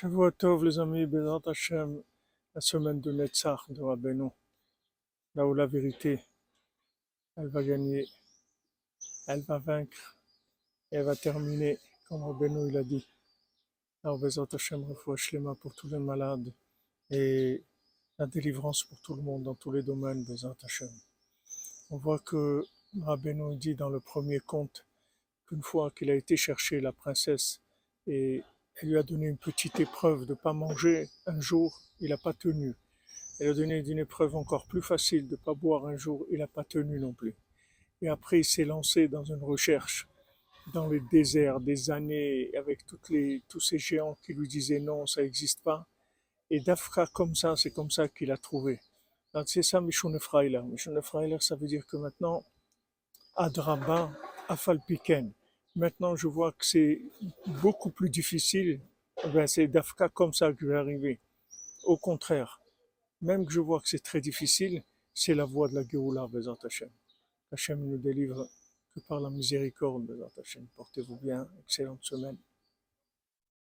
Shavua Tov, les amis, Bezrat Hashem, la semaine de Netzach de Rabbeinu, là où la vérité, elle va gagner, elle va vaincre, elle va terminer, comme Rabbeinu il a dit. Alors Bezrat Hashem, Refoua Shlema pour tous les malades, et la délivrance pour tout le monde, dans tous les domaines, Bezrat Hashem. On voit que Rabbeinu dit dans le premier conte, qu'une fois qu'il a été chercher la princesse, et elle lui a donné une petite épreuve de ne pas manger un jour, il n'a pas tenu. Elle a donné une épreuve encore plus facile de ne pas boire un jour, il n'a pas tenu non plus. Et après, il s'est lancé dans une recherche dans les déserts des années avec tous ces géants qui lui disaient non, ça n'existe pas. Et d'Afra comme ça, c'est comme ça qu'il a trouvé. C'est ça Mishon Freiler. Mishon Freiler, ça veut dire que maintenant, Adraba, Afalpiken. Maintenant, je vois que c'est beaucoup plus difficile. Ben, c'est d'Afka comme ça que je vais arriver. Au contraire, même que je vois que c'est très difficile, c'est la voie de la Géoula, Bezat Hashem. Hashem nous délivre que par la miséricorde, Bezat Hashem. Portez-vous bien, excellente semaine.